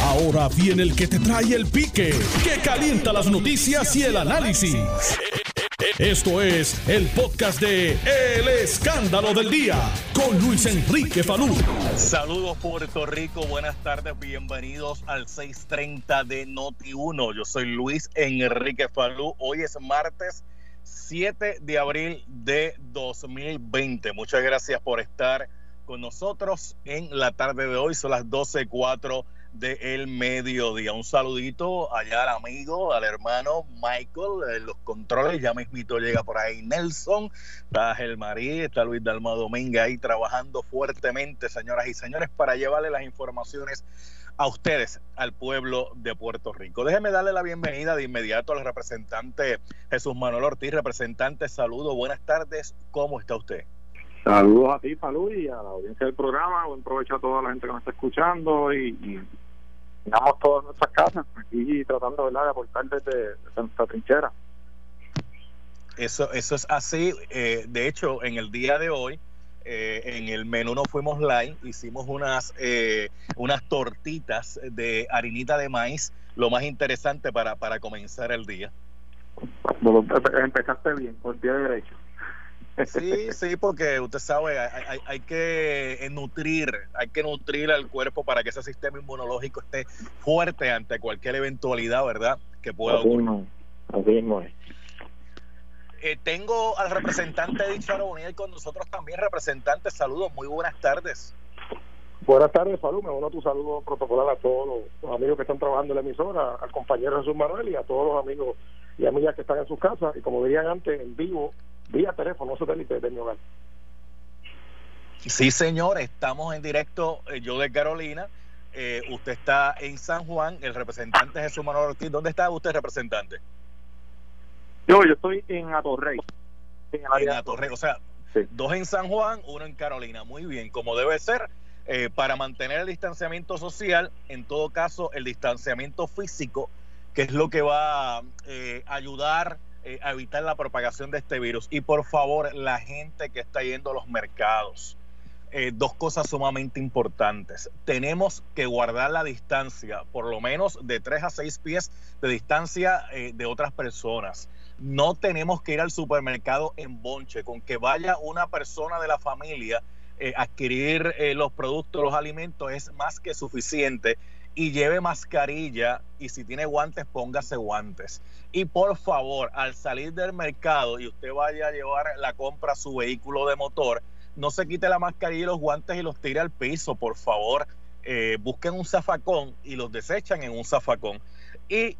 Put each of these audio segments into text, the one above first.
Ahora viene el que te trae el pique, que calienta las noticias y el análisis. Esto es el podcast de El Escándalo del Día con Luis Enrique Falú. Saludos Puerto Rico, buenas tardes, bienvenidos al 630 de Noti1. Yo soy Luis Enrique Falú. Hoy es martes 7 de abril de 2020. Muchas gracias por estar con nosotros en la tarde de hoy. Son las 12.04 del mediodía. Un saludito allá al amigo, al hermano Michael, en los controles. Ya mismito llega por ahí Nelson, está Marí, está Luis Dalma Dominga ahí trabajando fuertemente, señoras y señores, para llevarle las informaciones a ustedes, al pueblo de Puerto Rico. Déjeme darle la bienvenida de inmediato al representante Jesús Manuel Ortiz. Representante, saludo, buenas tardes, ¿cómo está usted? Saludos a ti, Salud, y a la audiencia del programa. Buen provecho a toda la gente que nos está escuchando y estamos todas nuestras casas aquí tratando de aportar desde, nuestra trinchera. Eso, eso es así. Eh, de hecho, en el día de hoy, eh, en el menú no fuimos live, hicimos unas, eh, unas tortitas de harinita de maíz, lo más interesante para, para comenzar el día. Empezaste bien, por pie derecho. Sí, sí, porque usted sabe, hay, hay, que nutrir, hay que nutrir al cuerpo para que ese sistema inmunológico esté fuerte ante cualquier eventualidad, ¿verdad? Que pueda ocurrir. Eh, tengo al representante de dicha y con nosotros también. Representante, saludos, muy buenas tardes. Buenas tardes, salud. Me uno tu saludo protocolar a todos los, amigos que están trabajando en la emisora, al compañero Jesús Manuel y a todos los amigos y amigas que están en sus casas. Y como dirían antes, en vivo, vía teléfono satélite de mi hogar. Sí, señor, estamos en directo, eh, yo de Carolina. Eh, usted está en San Juan, el representante Jesús Manuel Ortiz. ¿Dónde está usted, representante? Yo, yo estoy en Atorrey. En, Atorrey, o sea, dos en San Juan, uno en Carolina. Muy bien, como debe ser. Eh, para mantener el distanciamiento social, en todo caso, el distanciamiento físico, que es lo que va a ayudar eh, evitar la propagación de este virus. Y por favor, la gente que está yendo a los mercados, eh, dos cosas sumamente importantes. Tenemos que guardar la distancia, por lo menos de 3 a 6 pies de distancia eh, de otras personas. No tenemos que ir al supermercado en bonche, con que vaya una persona de la familia a adquirir los productos, los alimentos, es más que suficiente y lleve mascarilla y si tiene guantes, póngase guantes. Y por favor, al salir del mercado y usted vaya a llevar la compra a su vehículo de motor, no se quite la mascarilla y los guantes y los tire al piso, por favor. Eh, busquen un zafacón y los desechan en un zafacón. Y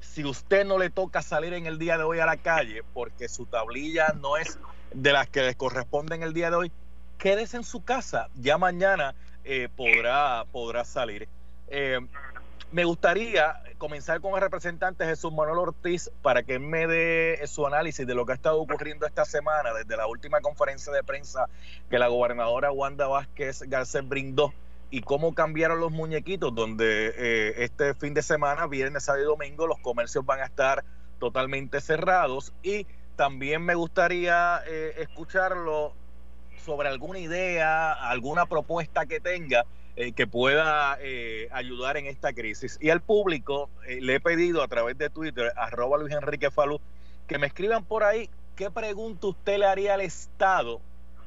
si usted no le toca salir en el día de hoy a la calle porque su tablilla no es de las que les corresponde en el día de hoy, quédese en su casa. Ya mañana eh, podrá, podrá salir. Eh, me gustaría comenzar con el representante Jesús Manuel Ortiz para que me dé su análisis de lo que ha estado ocurriendo esta semana desde la última conferencia de prensa que la gobernadora Wanda Vázquez Garcés brindó y cómo cambiaron los muñequitos, donde eh, este fin de semana, viernes, sábado y domingo, los comercios van a estar totalmente cerrados. Y también me gustaría eh, escucharlo sobre alguna idea, alguna propuesta que tenga eh, que pueda eh, ayudar en esta crisis. Y al público eh, le he pedido a través de Twitter, arroba Luis Enrique Falú, que me escriban por ahí qué pregunta usted le haría al Estado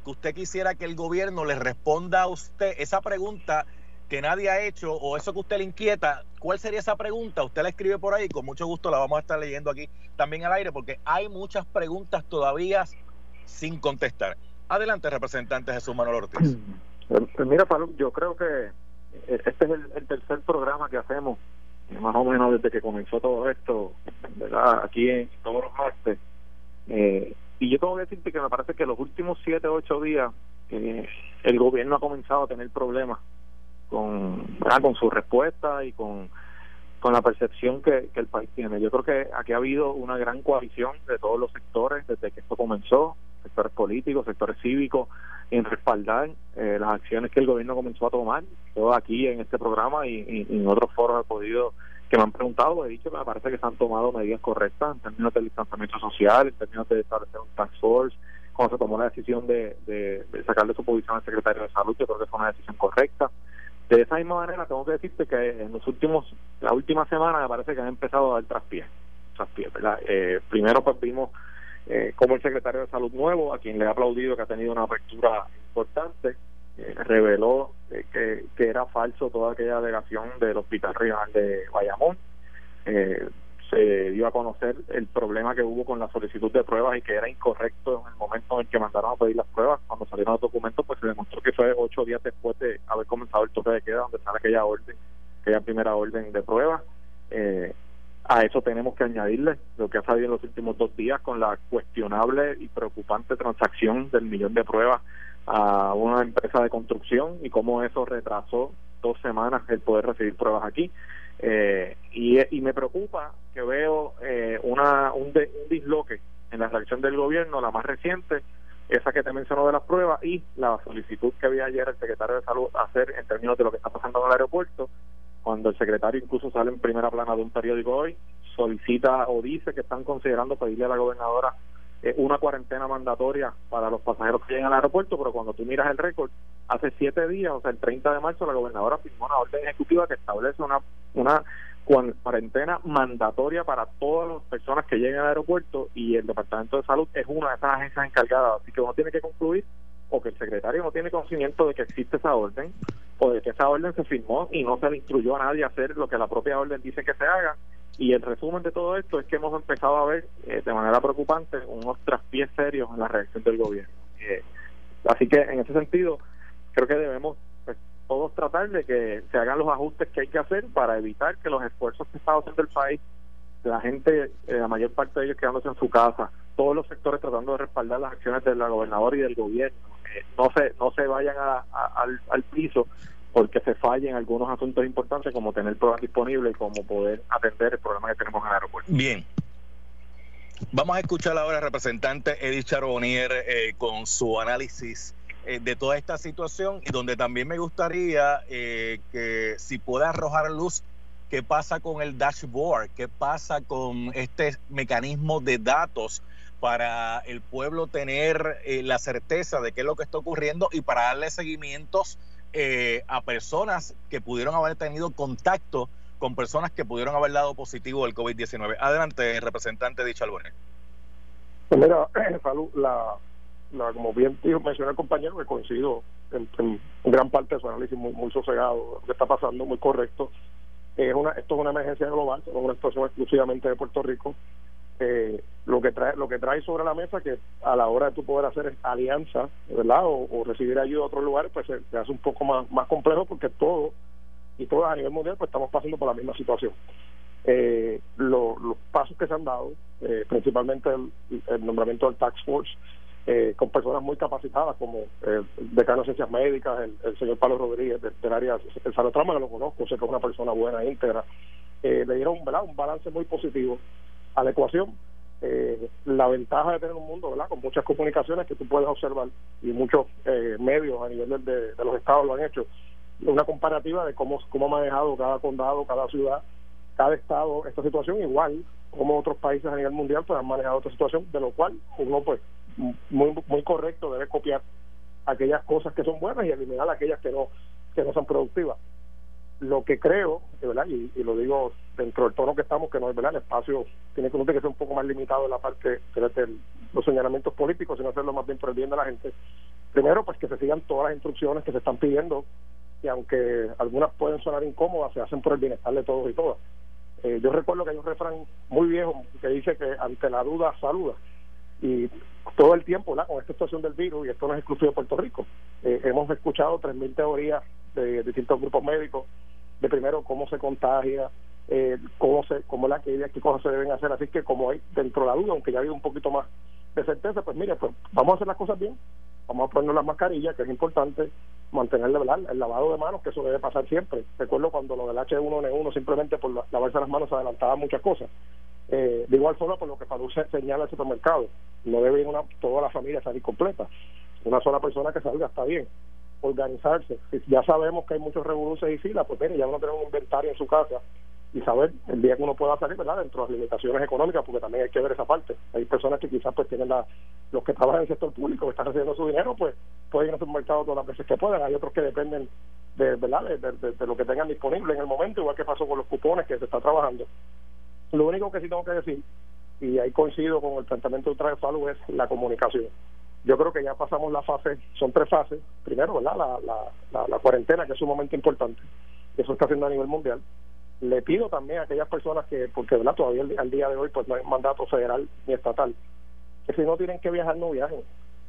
que usted quisiera que el gobierno le responda a usted. Esa pregunta que nadie ha hecho o eso que usted le inquieta, ¿cuál sería esa pregunta? Usted la escribe por ahí, con mucho gusto la vamos a estar leyendo aquí también al aire, porque hay muchas preguntas todavía sin contestar. Adelante, representante Jesús Manuel Ortiz. Pues mira, yo creo que eh, este es el, tercer programa que hacemos, más o menos desde que comenzó todo esto, ¿verdad? Aquí en todos los martes. Eh, y yo tengo que decirte que me parece que los últimos siete o ocho días eh, el gobierno ha comenzado a tener problemas con, con su respuesta y con, con la percepción que el país tiene. Yo creo que aquí ha habido una gran coalición de todos los sectores desde que esto comenzó, sectores políticos, sectores cívicos, en respaldar eh, las acciones que el gobierno comenzó a tomar. Yo aquí en este programa y, en otros foros he podido, que me han preguntado, he dicho que me parece que se han tomado medidas correctas en términos de distanciamiento social, en términos de establecer un task force, cuando se tomó la decisión de, de, de su posición al secretario de salud, yo creo que fue una decisión correcta. De esa misma manera, tengo que decirte que en los últimos, la última semana me parece que han empezado a dar traspiés. traspiés ¿verdad? Eh, primero, pues vimos eh, como el secretario de Salud nuevo, a quien le ha aplaudido que ha tenido una apertura importante, eh, reveló que, que era falso toda aquella alegación del Hospital Regional de Bayamón. Eh, se dio a conocer el problema que hubo con la solicitud de pruebas y que era incorrecto en el momento en que mandaron a pedir las pruebas. Cuando salieron los documentos, pues se demostró que fue ocho días después de haber comenzado el toque de queda, donde sale aquella orden, aquella primera orden de pruebas. Eh, a eso tenemos que añadirle lo que ha salido en los últimos dos días con la cuestionable y preocupante transacción del millón de pruebas a una empresa de construcción y cómo eso retrasó dos semanas el poder recibir pruebas aquí. Eh, y, y, me preocupa que veo eh, una, un, disloque en la reacción del gobierno, la más reciente, esa que te mencionó de las pruebas, y la solicitud que había ayer el secretario de Salud hacer en términos de lo que está pasando en el aeropuerto, cuando el secretario incluso sale en primera plana de un periódico hoy, solicita o dice que están considerando pedirle a la gobernadora eh, una cuarentena mandatoria para los pasajeros que lleguen al aeropuerto, pero cuando tú miras el récord, hace siete días, o sea, el 30 de marzo, la gobernadora firmó una orden ejecutiva que establece una, una cuarentena mandatoria para todas las personas que lleguen al aeropuerto y el Departamento de Salud es una de esas agencias encargadas. Así que uno tiene que concluir o que el secretario no tiene conocimiento de que existe esa orden de que esa orden se firmó y no se le instruyó a nadie a hacer lo que la propia orden dice que se haga y el resumen de todo esto es que hemos empezado a ver eh, de manera preocupante unos traspiés serios en la reacción del gobierno. Eh, así que en ese sentido, creo que debemos pues, todos tratar de que se hagan los ajustes que hay que hacer para evitar que los esfuerzos que está haciendo el país, la gente, eh, la mayor parte de ellos quedándose en su casa, todos los sectores tratando de respaldar las acciones de la gobernadora y del gobierno, no se no se vayan al, al piso porque se fallen algunos asuntos importantes como tener pruebas disponibles y como poder atender el problema que tenemos en el aeropuerto. Bien. Vamos a escuchar ahora al representante Edith Charbonnier eh, con su análisis eh, de toda esta situación y donde también me gustaría eh, que si pueda arrojar luz qué pasa con el dashboard, qué pasa con este mecanismo de datos para el pueblo tener la certeza de qué es lo que está ocurriendo y para darle seguimientos eh, a personas que pudieron haber tenido contacto con personas que pudieron haber dado positivo del COVID-19. Adelante, representante de Chalbonet. Pues mira, salud, la, la, como bien dijo, mencionó el compañero, que coincido en, gran parte de su análisis muy, muy sosegado, lo que está pasando, muy correcto. Es una, esto es una emergencia global, no una situación exclusivamente de Puerto Rico. Eh, lo que trae lo que trae sobre la mesa que a la hora de tu poder hacer alianza verdad o, recibir ayuda a otros lugares pues se, hace un poco más más complejo porque todo y todos a nivel mundial pues estamos pasando por la misma situación. Eh, los pasos que se han dado eh, principalmente el, nombramiento del tax force eh, con personas muy capacitadas como el decano de ciencias médicas el, señor Pablo Rodríguez del, área el Trama que lo conozco sé que es una persona buena íntegra le dieron ¿verdad? un balance muy positivo a la ecuación. Eh, la ventaja de tener un mundo ¿verdad? con muchas comunicaciones que tú puedes observar y muchos eh, medios a nivel de, los estados lo han hecho, una comparativa de cómo, cómo ha manejado cada condado, cada ciudad, cada estado esta situación, igual como otros países a nivel mundial pues han manejado esta situación, de lo cual uno pues muy, muy correcto debe copiar aquellas cosas que son buenas y eliminar aquellas que no, que no son productivas lo que creo, ¿verdad? Y, lo digo dentro del tono que estamos, que no es verdad, el espacio tiene que, ser un poco más limitado en la parte de los señalamientos políticos, sino hacerlo más bien por el bien de la gente. Primero, pues que se sigan todas las instrucciones que se están pidiendo, y aunque algunas pueden sonar incómodas, se hacen por el bienestar de todos y todas. Eh, yo recuerdo que hay un refrán muy viejo que dice que ante la duda saluda. Y todo el tiempo, ¿verdad? con esta situación del virus, y esto no es exclusivo de Puerto Rico, eh, hemos escuchado 3.000 teorías de distintos grupos médicos de primero cómo se contagia, eh, cómo se cómo la qué cosas se deben hacer. Así que como hay dentro de la duda, aunque ya ha habido un poquito más de certeza, pues mire, pues vamos a hacer las cosas bien, vamos a ponernos las mascarillas, que es importante, mantener el lavado de manos, que eso debe pasar siempre. Recuerdo cuando lo del H1N1 simplemente por lavarse las manos se adelantaban muchas cosas. Eh, de igual forma, por lo que se señala el supermercado, no debe una, toda la familia salir completa. Una sola persona que salga está bien organizarse. Ya sabemos que hay muchos revoluciones y filas, pues mire, ya uno tiene un inventario en su casa y saber el día que uno pueda salir, ¿verdad? Dentro de las limitaciones económicas, porque también hay que ver esa parte. Hay personas que quizás pues tienen la, los que trabajan en el sector público, que están recibiendo su dinero, pues pueden ir a su mercado todas las veces que puedan. Hay otros que dependen de, ¿verdad? De, lo que tengan disponible en el momento, igual que pasó con los cupones que se está trabajando. Lo único que sí tengo que decir, y ahí coincido con el planteamiento de de Falú, es la comunicación. Yo creo que ya pasamos la fase, son tres fases. Primero, ¿verdad? La, la, la, cuarentena, que es sumamente importante. Eso está haciendo a nivel mundial. Le pido también a aquellas personas que, porque ¿verdad? todavía al día de hoy pues no hay mandato federal ni estatal, que si no tienen que viajar, no viajen.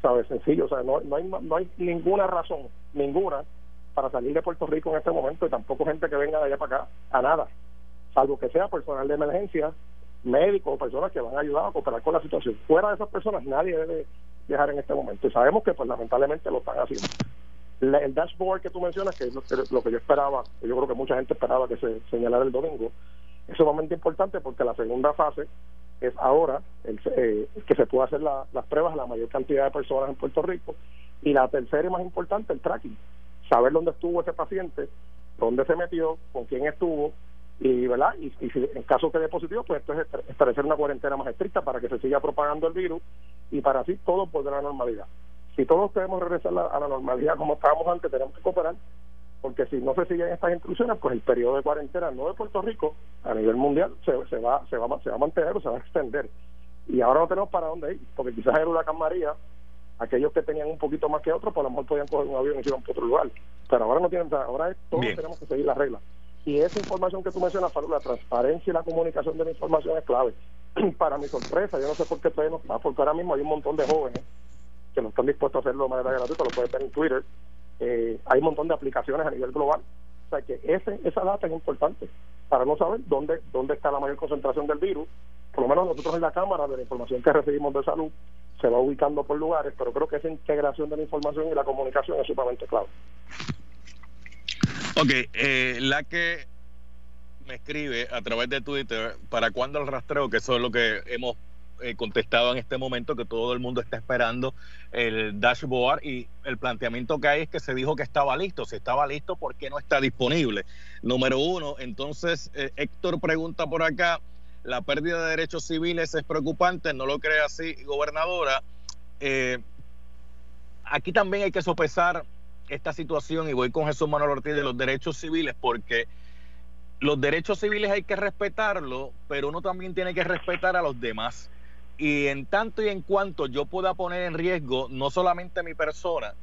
¿Sabes? Sencillo. O sea, no, no, hay, no hay ninguna razón, ninguna, para salir de Puerto Rico en este momento y tampoco gente que venga de allá para acá a nada, salvo que sea personal de emergencia, médicos o personas que van a ayudar a cooperar con la situación. Fuera de esas personas nadie debe viajar en este momento y sabemos que pues lamentablemente lo están haciendo. el dashboard que tú mencionas, que es lo, que yo esperaba, yo creo que mucha gente esperaba que se señalara el domingo, es sumamente importante porque la segunda fase es ahora eh, que se pueda hacer las pruebas a la mayor cantidad de personas en Puerto Rico y la tercera y más importante el tracking saber dónde estuvo ese paciente, dónde se metió, con quién estuvo, y verdad y, si en caso que dé positivo pues entonces establecer una cuarentena más estricta para que se siga propagando el virus y para así todo volver a la normalidad si todos queremos regresar a la normalidad como estábamos antes tenemos que cooperar porque si no se siguen estas instrucciones pues el periodo de cuarentena no de Puerto Rico a nivel mundial se, se va se va se va a mantener o se va a extender y ahora no tenemos para dónde ir porque quizás el huracán María aquellos que tenían un poquito más que otros, pues a lo mejor podían coger un avión y ir a otro lugar. Pero ahora no tienen, ahora todos tenemos que seguir las reglas. Y esa información que tú mencionas, la transparencia y la comunicación de la información es clave. Para mi sorpresa, yo no sé por qué todavía no porque ahora mismo hay un montón de jóvenes que no están dispuestos a hacerlo de manera gratuita, lo pueden ver en Twitter. Eh, hay un montón de aplicaciones a nivel global. O sea que ese, esa data es importante para no saber dónde, dónde está la mayor concentración del virus. Por lo menos nosotros en la Cámara, de la información que recibimos de salud, se va ubicando por lugares, pero creo que esa integración de la información y la comunicación es sumamente clave. Ok, eh, la que me escribe a través de Twitter, ¿para cuándo el rastreo? Que eso es lo que hemos eh, contestado en este momento, que todo el mundo está esperando el dashboard y el planteamiento que hay es que se dijo que estaba listo. Si estaba listo, ¿por qué no está disponible? Número uno, entonces eh, Héctor pregunta por acá, la pérdida de derechos civiles es preocupante, no lo cree así, gobernadora. Eh, aquí también hay que sopesar esta situación y voy con Jesús Manuel Ortiz de los derechos civiles porque los derechos civiles hay que respetarlos, pero uno también tiene que respetar a los demás. Y en tanto y en cuanto yo pueda poner en riesgo no solamente mi persona,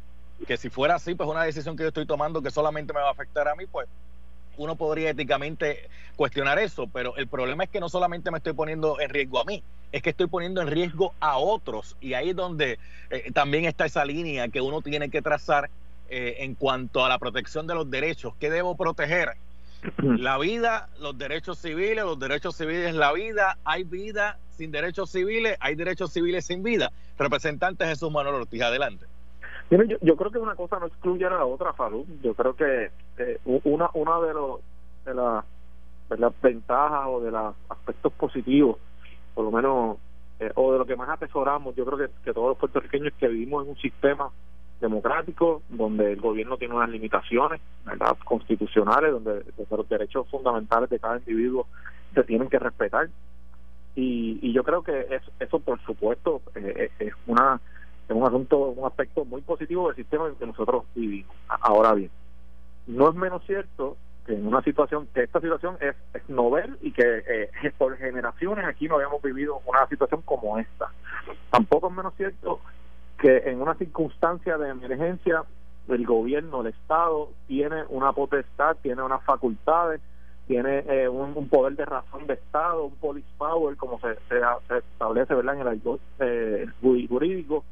que si fuera así, pues una decisión que yo estoy tomando que solamente me va a afectar a mí, pues uno podría éticamente cuestionar eso, pero el problema es que no solamente me estoy poniendo en riesgo a mí, es que estoy poniendo en riesgo a otros. Y ahí es donde eh, también está esa línea que uno tiene que trazar eh, en cuanto a la protección de los derechos. ¿Qué debo proteger? La vida, los derechos civiles, los derechos civiles, la vida. Hay vida sin derechos civiles, hay derechos civiles sin vida. Representante Jesús Manuel Ortiz, adelante yo, creo que una cosa no excluye a la otra, Falú. Yo creo que eh, una, una de, los de, las ventajas o de los aspectos positivos, por lo menos, eh, o de lo que más atesoramos, yo creo que, que todos los puertorriqueños que vivimos en un sistema democrático donde el gobierno tiene unas limitaciones ¿verdad? constitucionales donde, los derechos fundamentales de cada individuo se tienen que respetar y, y yo creo que eso por supuesto eh, es una es un asunto, un aspecto muy positivo del sistema en que nosotros vivimos. Ahora bien, no es menos cierto que en una situación, que esta situación es, es novel y que eh, por generaciones aquí no habíamos vivido una situación como esta. Tampoco es menos cierto que en una circunstancia de emergencia el gobierno, el Estado, tiene una potestad, tiene unas facultades, tiene eh, un, poder de razón de Estado, un police power, como se, se, establece ¿verdad? en el eh, jurídico,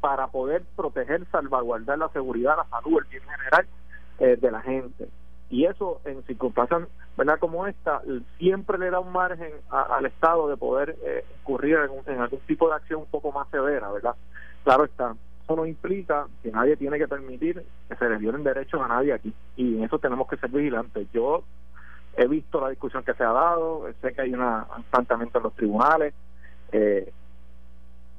para poder proteger, salvaguardar la seguridad, la salud, el bien general eh, de la gente. Y eso en circunstancias ¿verdad? como esta siempre le da un margen al Estado de poder eh, incurrir en, algún tipo de acción un poco más severa, ¿verdad? Claro está, eso no implica que nadie tiene que permitir que se les violen derechos a nadie aquí. Y en eso tenemos que ser vigilantes. Yo he visto la discusión que se ha dado, sé que hay un planteamiento en los tribunales, eh,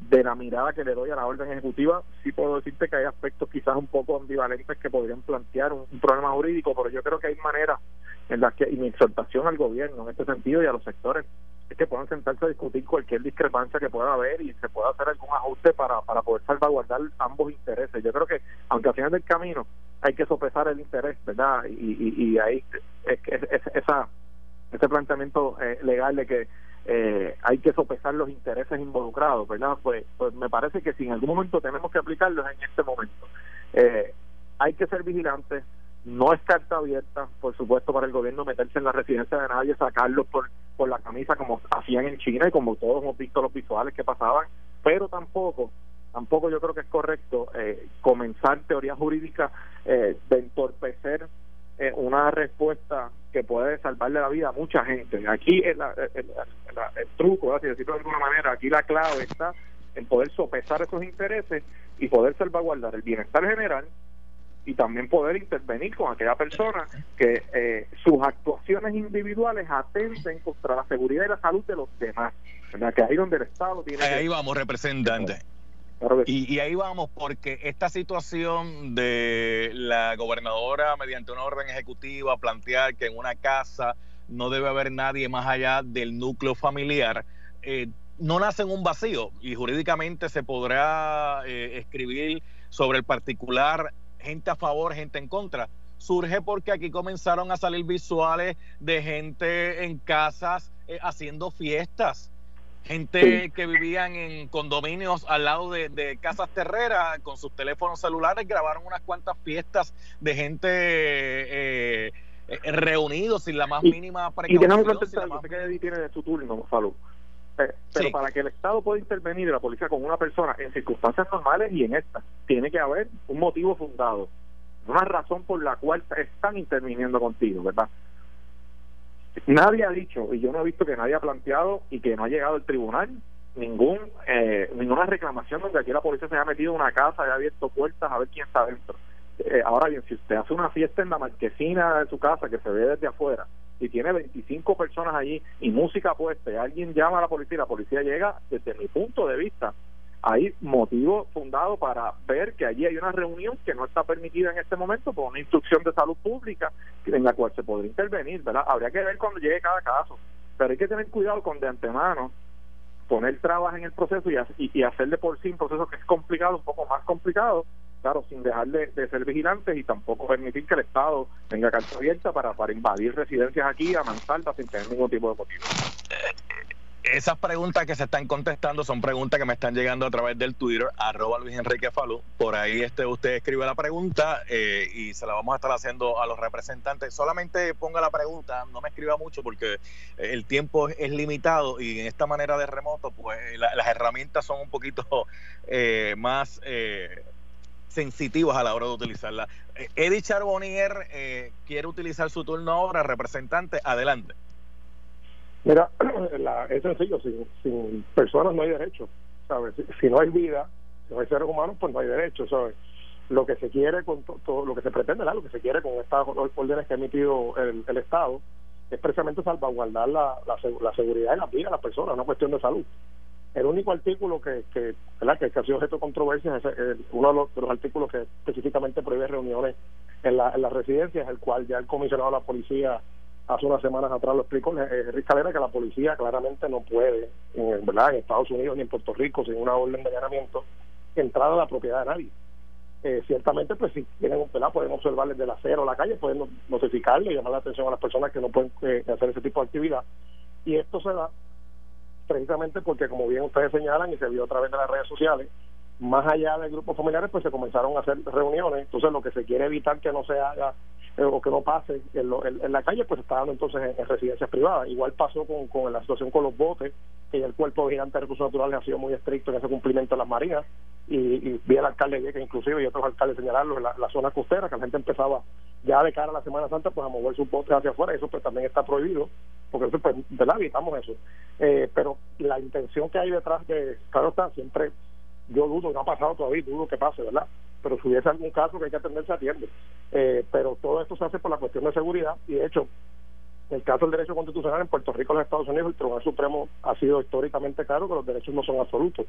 de la mirada que le doy a la orden ejecutiva, sí puedo decirte que hay aspectos quizás un poco ambivalentes que podrían plantear un, problema jurídico, pero yo creo que hay maneras en las que, y mi exhortación al gobierno en este sentido y a los sectores, es que puedan sentarse a discutir cualquier discrepancia que pueda haber y se pueda hacer algún ajuste para, para poder salvaguardar ambos intereses. Yo creo que, aunque al final del camino hay que sopesar el interés, ¿verdad? Y, y, ahí es, esa, ese planteamiento eh, legal de que eh, hay que sopesar los intereses involucrados, ¿verdad? Pues, pues me parece que si en algún momento tenemos que aplicarlos en este momento. Eh, hay que ser vigilantes, no es carta abierta, por supuesto, para el gobierno meterse en la residencia de nadie, sacarlos por, por la camisa como hacían en China y como todos hemos visto los visuales que pasaban, pero tampoco tampoco yo creo que es correcto eh, comenzar teoría jurídica eh, de entorpecer eh, una respuesta que puede salvarle la vida a mucha gente. Aquí el, el, el, truco, si decirlo de alguna manera, aquí la clave está en poder sopesar esos intereses y poder salvaguardar el bienestar general y también poder intervenir con aquella persona que eh, sus actuaciones individuales atenten contra la seguridad y la salud de los demás. Que ahí donde el Estado tiene. Ahí vamos, representante. Y, ahí vamos, porque esta situación de la gobernadora, mediante una orden ejecutiva, plantear que en una casa no debe haber nadie más allá del núcleo familiar, eh, no nace en un vacío y jurídicamente se podrá eh, escribir sobre el particular gente a favor, gente en contra. Surge porque aquí comenzaron a salir visuales de gente en casas eh, haciendo fiestas. Gente que vivían en condominios al lado de, casas terreras con sus teléfonos celulares grabaron unas cuantas fiestas de gente eh, eh, reunidos sin la más mínima precaución. Y déjame contestar, que tiene su turno, Falú. pero para que el Estado pueda intervenir la policía con una persona en circunstancias normales y en estas, tiene que haber un motivo fundado, una razón por la cual están interviniendo contigo, ¿verdad? Nadie ha dicho, y yo no he visto que nadie ha planteado y que no ha llegado al tribunal ningún eh, ninguna reclamación donde aquí la policía se haya metido en una casa, haya abierto puertas a ver quién está dentro. Eh, ahora bien, si usted hace una fiesta en la marquesina de su casa que se ve desde afuera y tiene 25 personas allí y música puesta y alguien llama a la policía y la policía llega, desde mi punto de vista, hay motivo fundado para ver que allí hay una reunión que no está permitida en este momento por una instrucción de salud pública en la cual se podría intervenir, ¿verdad? Habría que ver cuando llegue cada caso, pero hay que tener cuidado con de antemano poner trabas en el proceso y, y, hacerle por sí un proceso que es complicado, un poco más complicado, claro, sin dejar de, ser vigilantes y tampoco permitir que el Estado tenga carta abierta para, para invadir residencias aquí a mansalva sin tener ningún tipo de motivo esas preguntas que se están contestando son preguntas que me están llegando a través del Twitter, arroba Luis Enrique Falú. Por ahí este, usted escribe la pregunta eh, y se la vamos a estar haciendo a los representantes. Solamente ponga la pregunta, no me escriba mucho porque el tiempo es limitado y en esta manera de remoto, pues las herramientas son un poquito eh, más eh, sensitivas a la hora de utilizarla. Eddie Charbonnier quiere utilizar su turno ahora, representante, adelante. Mira, es sencillo, sin, sin personas no hay derechos, ¿sabes? Si, no hay vida, si no hay seres humanos, pues no hay derechos, ¿sabes? Lo que se quiere con todo, lo que se pretende, lo que se quiere con estas órdenes que ha emitido el, el Estado, es precisamente salvaguardar la, la, seguridad de la vida de las personas, una cuestión de salud. El único artículo que, que, ¿verdad? que, ha sido objeto de controversia es uno de los, de los, artículos que específicamente prohíbe reuniones en la, en la residencia, el cual ya el comisionado de la policía hace unas semanas atrás lo explicó eh, Rick Calera que la policía claramente no puede en, ¿verdad? en Estados Unidos ni en Puerto Rico sin una orden de allanamiento entrar a la propiedad de nadie eh, ciertamente pues si tienen ¿verdad? pueden observarles del acero la calle pueden notificarle y llamar la atención a las personas que no pueden eh, hacer ese tipo de actividad y esto se da precisamente porque como bien ustedes señalan y se vio a través de las redes sociales más allá de grupos familiares pues se comenzaron a hacer reuniones entonces lo que se quiere evitar que no se haga eh, o que no pase en, la calle, pues está dando entonces en, residencias privadas. Igual pasó con, con la situación con los botes, que el cuerpo vigilante de recursos naturales ha sido muy estricto en ese cumplimiento de las marinas, y, y vi al alcalde que inclusive y otros alcaldes señalarlo en la, zona costera, que la gente empezaba ya de cara a la Semana Santa pues a mover sus botes hacia afuera, eso pues también está prohibido, porque eso pues, ¿verdad? Evitamos eso. Eh, pero la intención que hay detrás de, claro está, siempre yo dudo, no ha pasado todavía, dudo que pase, ¿verdad? Pero si hubiese algún caso que hay que atender, se atiende. Eh, pero todo esto se hace por la cuestión de seguridad y de hecho, en el caso del derecho constitucional en Puerto Rico y los Estados Unidos, el Tribunal Supremo ha sido históricamente claro que los derechos no son absolutos.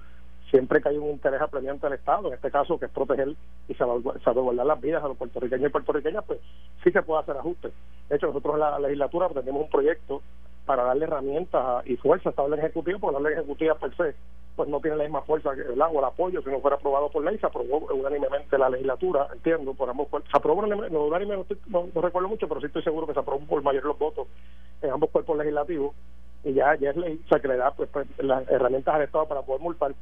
Siempre que hay un interés apremiante del Estado, en este caso que es proteger y salvaguardar las vidas a los puertorriqueños y puertorriqueñas, pues sí se puede hacer ajustes. De hecho, nosotros en la legislatura tenemos un proyecto para darle herramientas y fuerza a esta orden ejecutiva, porque la orden ejecutiva per se pues no tiene la misma fuerza que el o el apoyo si no fuera aprobado por ley se aprobó unánimemente la legislatura entiendo por ambos se aprobó no, unánimemente no, recuerdo mucho pero sí estoy seguro que se aprobó por mayor los votos en ambos cuerpos legislativos y ya ya es ley que le da pues, pues las herramientas al Estado para poder multar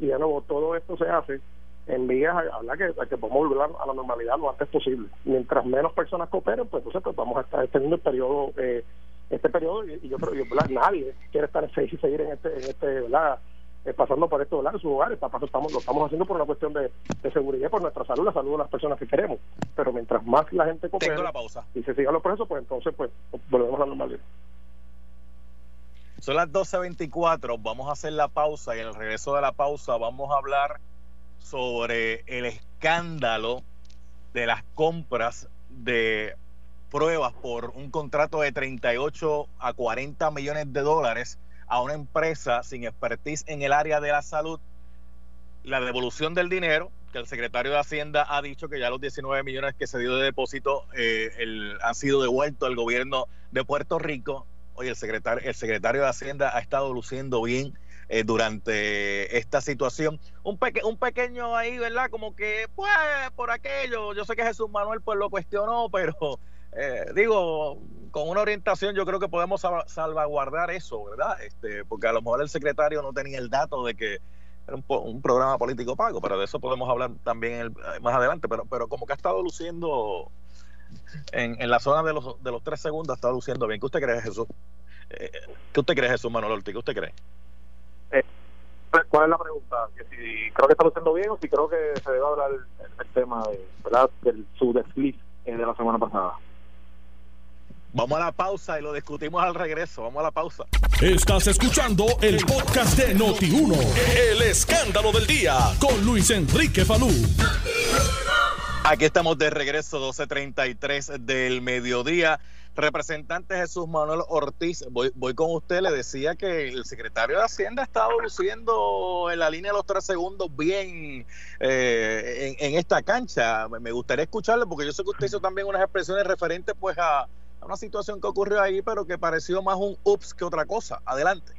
y de nuevo todo esto se hace en vías a hablar que, podemos volver a la normalidad lo antes posible. Mientras menos personas cooperen pues entonces pues vamos a estar extendiendo el periodo eh, este periodo y, yo creo que nadie quiere estar y seguir en este en este ¿verdad? Eh, pasando por esto ¿verdad? en sus hogares. Estamos lo estamos haciendo por una cuestión de, seguridad por nuestra salud la salud de las personas que queremos. Pero mientras más la gente coopere y se sigan los procesos pues entonces pues volvemos a la normalidad. Son las 12.24, vamos a hacer la pausa. Y en el regreso de la pausa vamos a hablar sobre el escándalo de las compras de pruebas por un contrato de 38 a 40 millones de dólares a una empresa sin expertise en el área de la salud, la devolución del dinero, que el secretario de Hacienda ha dicho que ya los 19 millones que se dio de depósito eh, han sido devueltos al gobierno de Puerto Rico. Oye, el secretario, el secretario de Hacienda ha estado luciendo bien eh, durante esta situación. Un, un pequeño ahí, ¿verdad? Como que, pues, por aquello, yo sé que Jesús Manuel pues lo cuestionó, pero eh, digo, con una orientación yo creo que podemos salvaguardar eso, ¿verdad? Este, porque a lo mejor el secretario no tenía el dato de que era un, programa político pago, pero de eso podemos hablar también más adelante, pero, pero como que ha estado luciendo en, en la zona de los, de los tres segundos, ha estado luciendo bien. ¿Qué usted cree, Jesús? Eh, ¿Qué usted cree, Jesús Manuel Ortiz? ¿Qué usted cree? Eh, ¿Cuál es la pregunta? ¿Que si creo que está luciendo bien o si creo que se debe hablar el, tema de, ¿verdad? del su desliz de la semana pasada? Vamos a la pausa y lo discutimos al regreso. Vamos a la pausa. Estás escuchando el podcast de Noti1. El escándalo del día con Luis Enrique Falú. Aquí estamos de regreso, 12.33 del mediodía. Representante Jesús Manuel Ortiz, voy, voy con usted. Le decía que el secretario de Hacienda ha estado luciendo en la línea de los tres segundos bien eh, en, en, esta cancha. Me gustaría escucharle porque yo sé que usted hizo también unas expresiones referentes pues a, una situación que ocurrió ahí, pero que pareció más un ups que otra cosa. Adelante.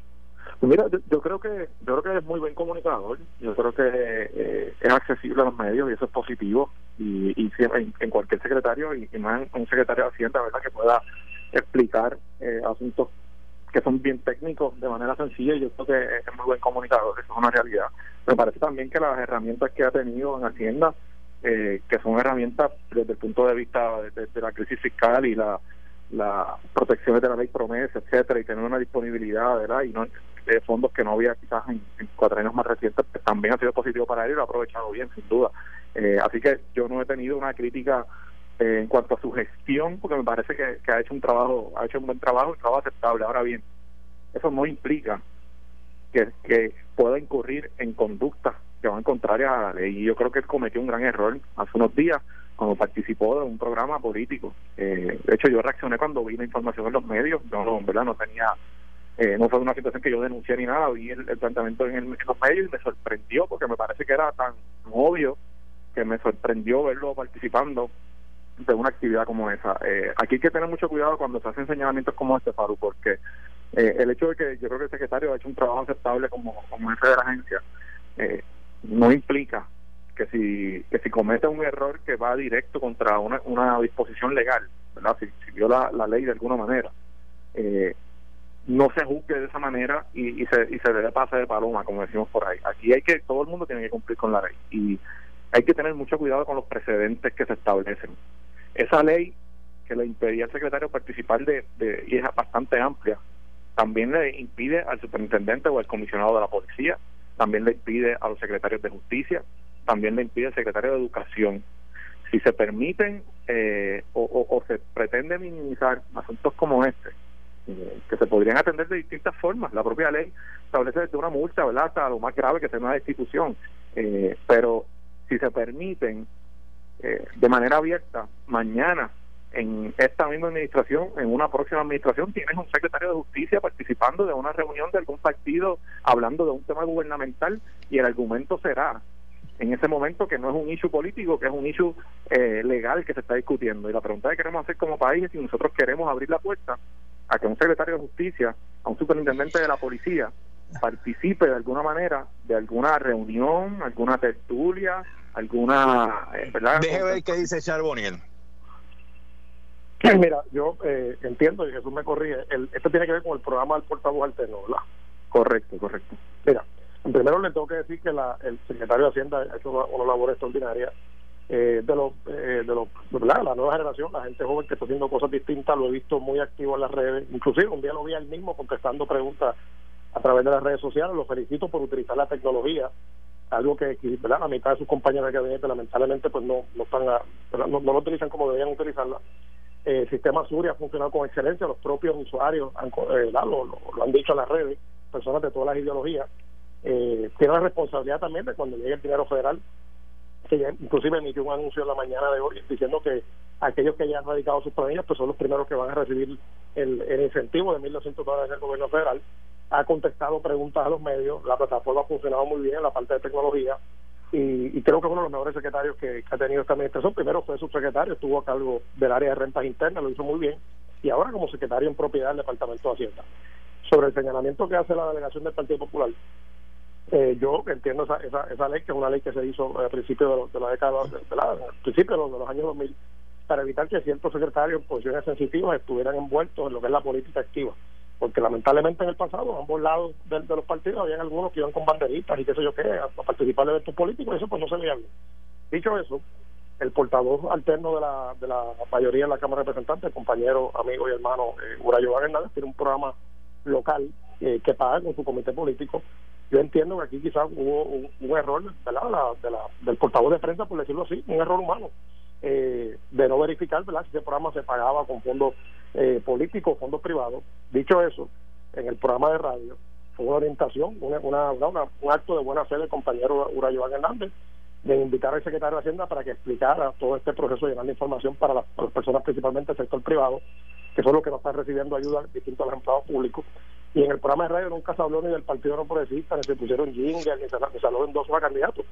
Mira, yo, creo que yo creo que es muy buen comunicador. Yo creo que eh, es accesible a los medios y eso es positivo. Y, y en, cualquier secretario y, más un secretario de Hacienda, verdad, que pueda explicar eh, asuntos que son bien técnicos de manera sencilla. Y yo creo que es muy buen comunicador. Eso es una realidad. Me parece también que las herramientas que ha tenido en Hacienda, eh, que son herramientas desde el punto de vista de la crisis fiscal y la las protecciones de la ley promesa, etcétera, y tener una disponibilidad, ¿verdad? Y no de fondos que no había quizás en, cuatro años más recientes, pues también ha sido positivo para él y lo ha aprovechado bien, sin duda. Eh, así que yo no he tenido una crítica eh, en cuanto a su gestión, porque me parece que, ha hecho un trabajo, ha hecho un buen trabajo, un trabajo aceptable. Ahora bien, eso no implica que, que pueda incurrir en conductas que van contrarias a la ley. Y yo creo que él cometió un gran error hace unos días cuando participó de un programa político. Eh, de hecho, yo reaccioné cuando vi la información en los medios, no, ¿verdad? no tenía, eh, no fue una situación que yo denuncié ni nada, vi el, planteamiento en, los medios y me sorprendió porque me parece que era tan obvio que me sorprendió verlo participando de una actividad como esa. Eh, aquí hay que tener mucho cuidado cuando se hacen señalamientos como este, Faru, porque el hecho de que yo creo que el secretario ha hecho un trabajo aceptable como, como jefe de la agencia, no implica que si que si comete un error que va directo contra una, una disposición legal, ¿verdad? Si, viola la ley de alguna manera, eh, no se juzgue de esa manera y, y, se, y se debe pasar de paloma, como decimos por ahí. Aquí hay que, todo el mundo tiene que cumplir con la ley y hay que tener mucho cuidado con los precedentes que se establecen. Esa ley que le impedía al secretario participar de, de y es bastante amplia, también le impide al superintendente o al comisionado de la policía, también le impide a los secretarios de justicia, también le impide el secretario de Educación. Si se permiten eh, o, se pretende minimizar asuntos como este, eh, que se podrían atender de distintas formas, la propia ley establece desde una multa, ¿verdad?, hasta lo más grave que sea una destitución. Eh, pero si se permiten de manera abierta, mañana en esta misma administración, en una próxima administración, tienes un secretario de justicia participando de una reunión de algún partido hablando de un tema gubernamental y el argumento será en ese momento que no es un issue político, que es un issue eh, legal que se está discutiendo. Y la pregunta que queremos hacer como país es si nosotros queremos abrir la puerta a que un secretario de justicia, a un superintendente de la policía, participe de alguna manera de alguna reunión, alguna tertulia, alguna... Eh, ¿verdad? Deje ver qué dice Charboniel. Mira, yo eh, entiendo, y Jesús me corrige, el, esto tiene que ver con el programa del portavoz alterno, ¿verdad? Correcto, correcto. Mira, primero le tengo que decir que la, el secretario de Hacienda ha hecho una, labor extraordinaria. Eh, de los eh, de los la nueva generación la gente joven que está haciendo cosas distintas lo he visto muy activo en las redes. Inclusive un día lo vi él mismo contestando preguntas a través de las redes sociales. Lo felicito por utilizar la tecnología algo que ¿verdad? la mitad de sus compañeros de gabinete lamentablemente pues no no están no, lo utilizan como deberían utilizarla. El sistema Suri ha funcionado con excelencia. Los propios usuarios han, eh, lo, lo, han dicho en las redes personas de todas las ideologías eh, tiene la responsabilidad también de cuando llegue el dinero federal, que inclusive emitió un anuncio en la mañana de hoy diciendo que aquellos que ya han radicado sus planillas pues son los primeros que van a recibir el, el incentivo de 1.200 dólares del gobierno federal. Ha contestado preguntas a los medios, la plataforma ha funcionado muy bien en la parte de tecnología y, y creo que uno de los mejores secretarios que, ha tenido esta administración. Primero fue subsecretario, estuvo a cargo del área de rentas internas, lo hizo muy bien y ahora como secretario en propiedad del Departamento de Hacienda. Sobre el señalamiento que hace la delegación del Partido Popular, eh, yo entiendo esa, esa, esa, ley, que es una ley que se hizo a principios de, la década, de, la, principio de los, años 2000, para evitar que ciertos secretarios en posiciones sensitivas estuvieran envueltos en lo que es la política activa. Porque lamentablemente en el pasado, ambos lados de, los partidos, habían algunos que iban con banderitas y qué sé yo qué, a, participar de eventos políticos, y eso pues no se veía bien. Dicho eso, el portavoz alterno de la, de la mayoría en la Cámara de Representantes, el compañero, amigo y hermano eh, Urayo Hernández, tiene un programa local eh, que paga con su comité político yo entiendo que aquí quizás hubo un, error ¿verdad? de la, del portavoz de prensa, por decirlo así, un error humano, eh, de no verificar ¿verdad? si ese programa se pagaba con fondos eh, políticos, fondos privados. Dicho eso, en el programa de radio fue una orientación, una, un acto de buena fe del compañero Urayo Hernández de invitar al secretario de Hacienda para que explicara todo este proceso de llenando información para las, personas, principalmente del sector privado, que son los que no están recibiendo ayuda distintos a los empleados públicos. Y en el programa de radio nunca se habló ni del Partido No Progresista, ni se pusieron jingles, ni se, se habló en dos candidatos.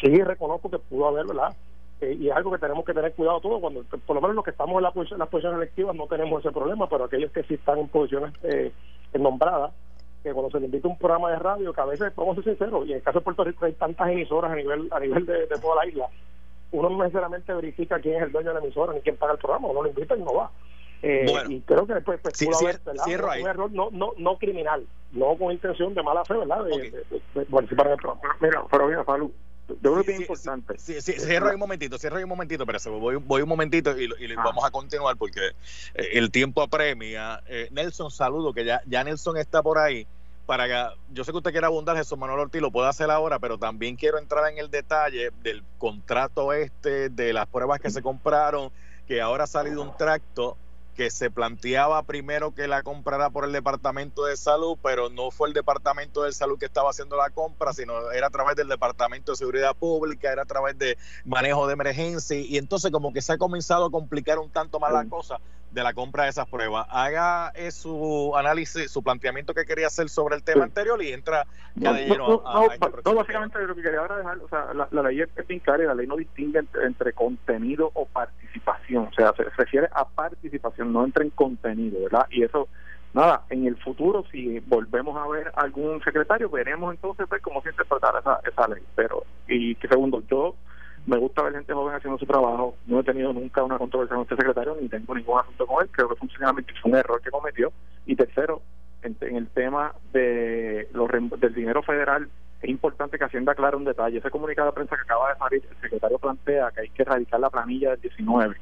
Sí reconozco que pudo haber, ¿verdad? Eh, y es algo que tenemos que tener cuidado todos, cuando por lo menos los que estamos en, la posición, las posiciones electivas no tenemos ese problema, pero aquellos que sí están en posiciones eh, nombradas, que cuando se le invita un programa de radio, que a veces, vamos a ser sinceros, y en el caso de Puerto Rico hay tantas emisoras a nivel a nivel de, toda la isla, uno no necesariamente verifica quién es el dueño de la emisora ni quién paga el programa, uno lo invita y no va. Eh, y creo que después pues, pudo haber, un error no, no, no criminal, no con intención de mala fe, ¿verdad? De, participar en el programa. Mira, pero mira, Pablo, yo creo que es importante. Sí, sí, cierro ahí un momentito, cierro ahí un momentito, pero voy, voy un momentito y, y ah. vamos a continuar porque eh, el tiempo apremia. Eh, Nelson, saludo, que ya, ya Nelson está por ahí para que yo sé que usted quiere abundar, Jesús Manuel Ortiz, lo puede hacer ahora, pero también quiero entrar en el detalle del contrato este, de las pruebas que se compraron, que ahora ha salido un tracto que se planteaba primero que la comprara por el Departamento de Salud, pero no fue el Departamento de Salud que estaba haciendo la compra, sino era a través del Departamento de Seguridad Pública, era a través de manejo de emergencia, y entonces como que se ha comenzado a complicar un tanto más la cosa de la compra de esas pruebas. Haga eh, su análisis, su planteamiento que quería hacer sobre el tema anterior y entra ya de lleno a, este básicamente lo que quería ahora dejar, o sea, la, ley es bien clara y la ley no distingue entre, contenido o participación, o sea, se refiere a participación, no entra en contenido, ¿verdad? Y eso nada, en el futuro si volvemos a ver algún secretario, veremos entonces pues, cómo se interpretará esa, esa ley. Pero, y que segundo, yo me gusta ver gente joven haciendo su trabajo. No he tenido nunca una controversia con este secretario, ni tengo ningún asunto con él. Creo que funcionalmente fue un error que cometió. Y tercero, en, el tema de los, del dinero federal, es importante que Hacienda aclare un detalle. Ese comunicado de prensa que acaba de salir, el secretario plantea que hay que erradicar la planilla del 19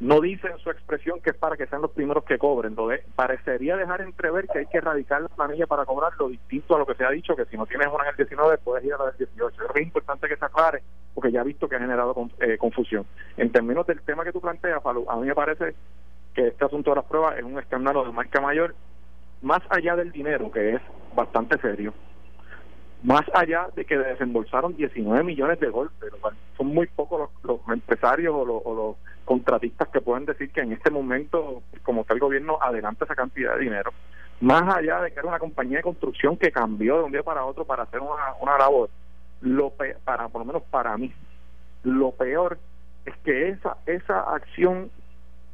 no dice en su expresión que es para que sean los primeros que cobren. Entonces, parecería dejar entrever que hay que erradicar la planilla para cobrar lo distinto a lo que se ha dicho, que si no tienes una en el 19 puedes ir a la del 18. Creo que es importante que se aclare, porque ya he visto que ha generado eh, confusión. En términos del tema que tú planteas, a mí me parece que este asunto de las pruebas es un escándalo de marca mayor, más allá del dinero, que es bastante serio más allá de que desembolsaron 19 millones de golpes, son muy pocos los, empresarios o los, contratistas que pueden decir que en este momento, como que el gobierno adelanta esa cantidad de dinero, más allá de que era una compañía de construcción que cambió de un día para otro para hacer una labor, lo para por lo menos para mí, lo peor es que esa esa acción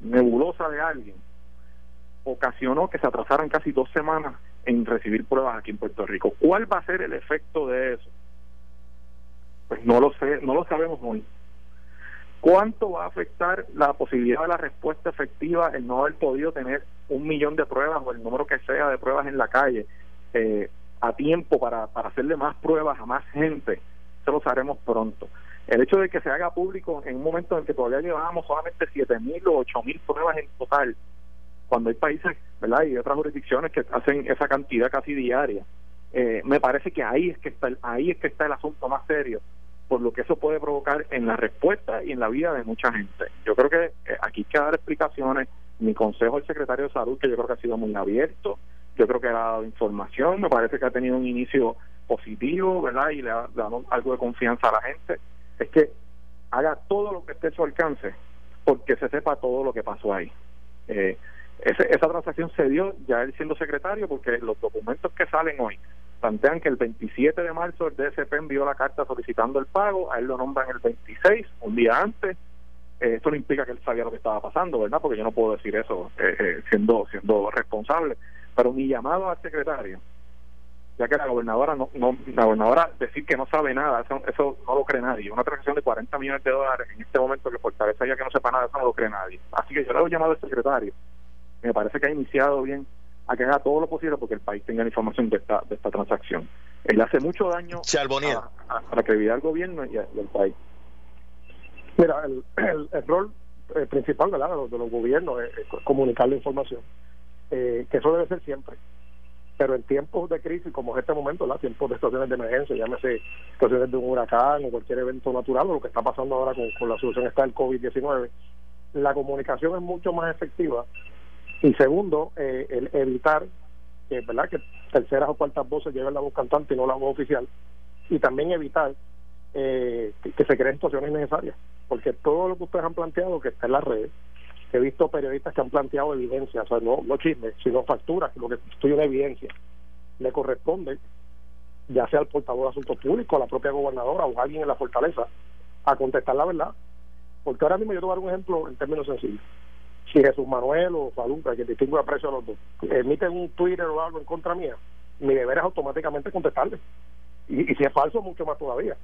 nebulosa de alguien ocasionó que se atrasaran casi dos semanas en recibir pruebas aquí en Puerto Rico. ¿Cuál va a ser el efecto de eso? Pues no lo sé, no lo sabemos hoy. ¿Cuánto va a afectar la posibilidad de la respuesta efectiva el no haber podido tener un millón de pruebas o el número que sea de pruebas en la calle eh, a tiempo para, para hacerle más pruebas a más gente? Eso lo sabremos pronto. El hecho de que se haga público en un momento en que todavía llevábamos solamente 7.000 o 8.000 pruebas en total, cuando hay países ¿verdad? y otras jurisdicciones que hacen esa cantidad casi diaria, eh, me parece que ahí es que está ahí es que está el asunto más serio por lo que eso puede provocar en la respuesta y en la vida de mucha gente. Yo creo que eh, aquí hay que dar explicaciones. Mi consejo al secretario de Salud, que yo creo que ha sido muy abierto, yo creo que ha dado información, me parece que ha tenido un inicio positivo, ¿verdad? Y le ha dado algo de confianza a la gente, es que haga todo lo que esté a su alcance porque se sepa todo lo que pasó ahí. Eh, esa transacción se dio ya él siendo secretario porque los documentos que salen hoy plantean que el 27 de marzo el DSP envió la carta solicitando el pago, a él lo nombran el 26, un día antes. Eh, esto no implica que él sabía lo que estaba pasando, ¿verdad? Porque yo no puedo decir eso eh, eh, siendo siendo responsable. Pero mi llamado al secretario, ya que la gobernadora no, no la gobernadora decir que no sabe nada, eso, eso no lo cree nadie. Una transacción de 40 millones de dólares en este momento que fortaleza ya que no sepa nada, eso no lo cree nadie. Así que yo le he llamado al secretario. Me parece que ha iniciado bien a que haga todo lo posible porque el país tenga la información de esta, de esta transacción. Él hace mucho daño a, la credibilidad del gobierno y, del país. Mira, el, el, rol eh, principal de, los gobiernos es, comunicar la información, eh, que eso debe ser siempre. Pero en tiempos de crisis, como es este momento, ¿la? tiempos de situaciones de emergencia, llámese situaciones de un huracán o cualquier evento natural, o lo que está pasando ahora con, la solución está el COVID-19, la comunicación es mucho más efectiva y segundo, eh, el evitar que, ¿verdad? que terceras o cuartas voces lleven la voz cantante y no la voz oficial. Y también evitar eh, que, se creen situaciones necesarias. Porque todo lo que ustedes han planteado, que está en las redes, he visto periodistas que han planteado evidencia, o sea, no, no chismes, sino facturas, lo que estoy en evidencia, le corresponde, ya sea al portavoz de asuntos públicos, a la propia gobernadora o a alguien en la fortaleza, a contestar la verdad. Porque ahora mismo yo te voy a dar un ejemplo en términos sencillos si Jesús Manuel o Falú, que distingo aprecio a los dos, emiten un Twitter o algo en contra mía, mi deber es automáticamente contestarle. Y, si es falso, mucho más todavía.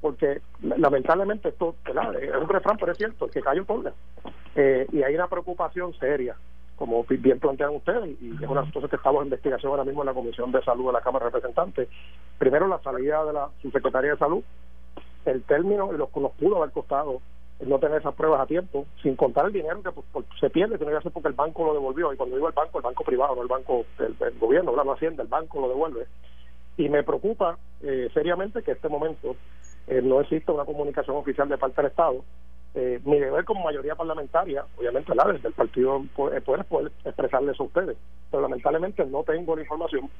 Porque lamentablemente esto es un refrán, pero es cierto, el que cae otorga. Eh, y hay una preocupación seria, como bien plantean ustedes, y es una cosa que estamos en investigación ahora mismo en la Comisión de Salud de la Cámara de Representantes. Primero, la salida de la subsecretaria de Salud, el término y los que nos haber costado no tener esas pruebas a tiempo, sin contar el dinero que pues, se pierde, que ser porque el banco lo devolvió. Y cuando digo el banco, el banco privado, no el banco del, gobierno, la Hacienda, el banco lo devuelve. Y me preocupa eh, seriamente que este momento eh, no exista una comunicación oficial de parte del Estado. Eh, mi deber como mayoría parlamentaria, obviamente, la desde el partido poder, poder expresarles a ustedes, pero lamentablemente no tengo la información,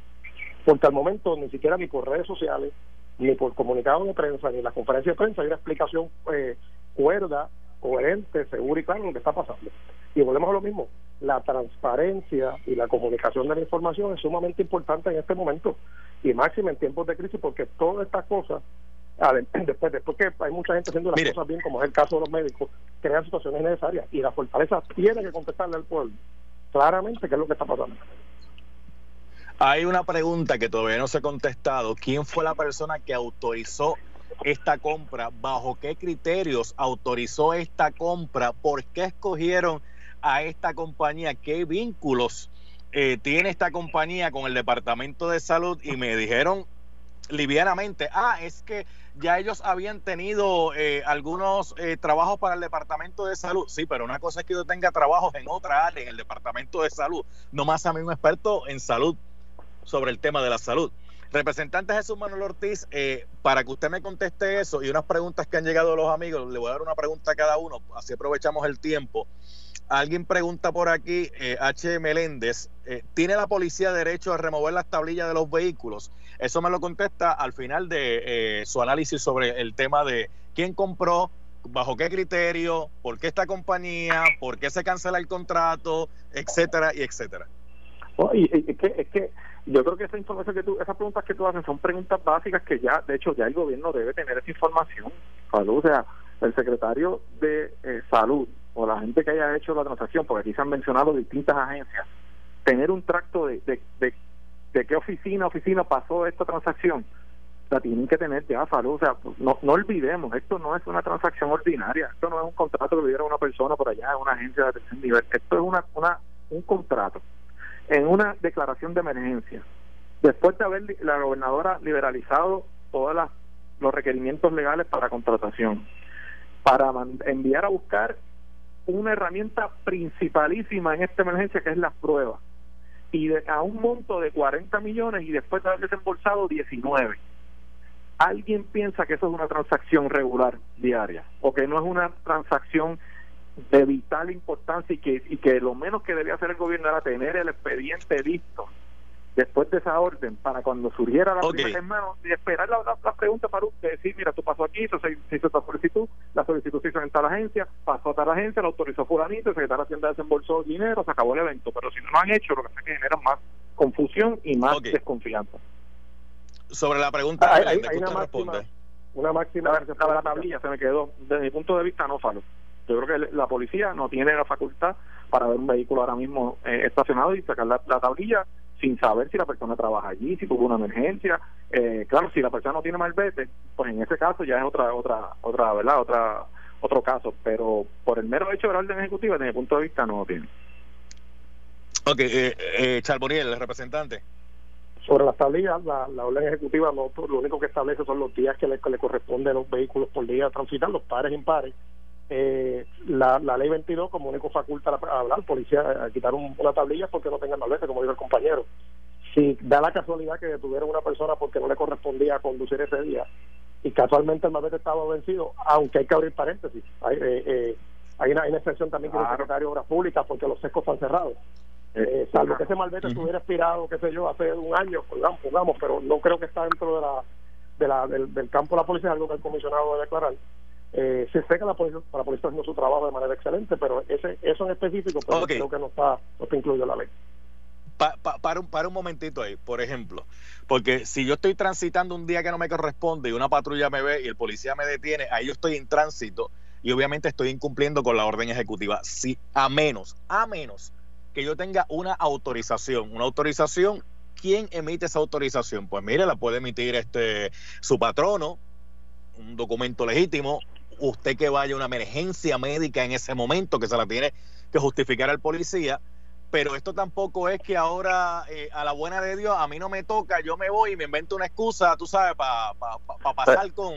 porque al momento ni siquiera ni por redes sociales, ni por comunicado de prensa, ni la conferencia de prensa hay una explicación eh, cuerda, coherente, segura y clara lo que está pasando. Y volvemos a lo mismo, la transparencia y la comunicación de la información es sumamente importante en este momento y máximo en tiempos de crisis porque todas estas cosas después después que hay mucha gente haciendo las cosas bien como es el caso de los médicos crean situaciones necesarias y la fortaleza tiene que contestarle al pueblo claramente qué es lo que está pasando. Hay una pregunta que todavía no se ha contestado. Quién fue la persona que autorizó esta compra, bajo qué criterios autorizó esta compra, por qué escogieron a esta compañía, qué vínculos eh, tiene esta compañía con el Departamento de Salud y me dijeron livianamente, ah, es que ya ellos habían tenido eh, algunos eh, trabajos para el Departamento de Salud. Sí, pero una cosa es que yo tenga trabajos en otra área, en el Departamento de Salud, no más a mí un experto en salud sobre el tema de la salud. Representante Jesús Manuel Ortiz, eh, para que usted me conteste eso y unas preguntas que han llegado los amigos, le voy a dar una pregunta a cada uno, así aprovechamos el tiempo. Alguien pregunta por aquí, eh, H. Meléndez, eh, ¿tiene la policía derecho a remover las tablillas de los vehículos? Eso me lo contesta al final de su análisis sobre el tema de quién compró, bajo qué criterio, por qué esta compañía, por qué se cancela el contrato, etcétera y etcétera. es que, es que yo creo que esa información que tú, esas preguntas que tú haces son preguntas básicas que ya, de hecho, ya el gobierno debe tener esa información. O sea, el secretario de eh, salud o la gente que haya hecho la transacción, porque aquí se han mencionado distintas agencias, tener un tracto de, de, de qué oficina oficina pasó esta transacción, la tienen que tener ya salud. O sea, no, no olvidemos, esto no es una transacción ordinaria, esto no es un contrato que le diera una persona por allá una agencia de tercer nivel, esto es una, una un contrato en una declaración de emergencia. Después de haber la gobernadora liberalizado todos los requerimientos legales para contratación, para enviar a buscar una herramienta principalísima en esta emergencia que es las pruebas. Y a un monto de 40 millones y después de haber desembolsado 19 alguien piensa que eso es una transacción regular diaria o que no es una transacción de vital importancia y que, y que lo menos que debía hacer el gobierno era tener el expediente listo después de esa orden para cuando surgiera la primera hermano y esperar la, la, pregunta para usted decir mira tú pasó aquí se, se, hizo esta solicitud la solicitud se hizo en tal agencia pasó a tal agencia la autorizó fulanito el secretario de Hacienda desembolsó dinero se acabó el evento pero si no lo han hecho lo que hace que genera más confusión y más desconfianza. Sobre la pregunta hay, una, máxima, una máxima la tablilla se me quedó. Desde mi punto de vista no falo. Yo creo que la policía no tiene la facultad para ver un vehículo ahora mismo eh, estacionado y sacar la, tablilla sin saber si la persona trabaja allí, si tuvo una emergencia. Eh, claro, si la persona no tiene malvete, pues en ese caso ya es otra, otra, otra, ¿verdad? Otra, otro caso. Pero por el mero hecho de la orden ejecutiva, desde mi punto de vista, no lo tiene. Ok, eh, eh, Charboniel, el representante. Sobre las tablillas, la, orden ejecutiva no, lo único que establece son los días que le, que le corresponden a los vehículos por día transitar, los pares impares. Eh, la, la ley 22 como único faculta a hablar policía a quitar una tablilla porque no tengan malvete, como dijo el compañero. Si da la casualidad que detuvieron a una persona porque no le correspondía conducir ese día y casualmente el malvete estaba vencido, aunque hay que abrir paréntesis, hay, eh, eh, hay, una, excepción también que el secretario de Obras Públicas porque los sescos están cerrados. Eh, salvo que ese malvete estuviera expirado, qué sé yo, hace un año, pongamos, pero no creo que está dentro de la, de la, del, del campo de la policía, algo que el comisionado debe declarar. Eh, se sé que la policía, la policía está haciendo su trabajo de manera excelente, pero ese eso en específico pues, creo que no está, no está incluido en la ley. para, un, para un momentito ahí, por ejemplo, porque si yo estoy transitando un día que no me corresponde y una patrulla me ve y el policía me detiene, ahí yo estoy en tránsito y obviamente estoy incumpliendo con la orden ejecutiva. Si a menos, a menos que yo tenga una autorización, una autorización, ¿quién emite esa autorización? Pues mire, la puede emitir este su patrono, un documento legítimo, usted que vaya a una emergencia médica en ese momento, que se la tiene que justificar al policía, pero esto tampoco es que ahora eh, a la buena de Dios a mí no me toca, yo me voy y me invento una excusa, tú sabes, para pasar con...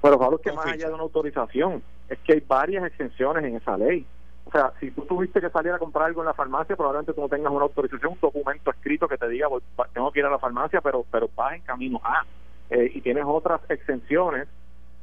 Pero Pablo, que más allá de una autorización, es que hay varias exenciones en esa ley. O sea, si tú tuviste que salir a comprar algo en la farmacia, probablemente tú no tengas una autorización, un documento escrito que te diga, tengo que ir a la farmacia, pero pero vas en camino a. Eh, y tienes otras exenciones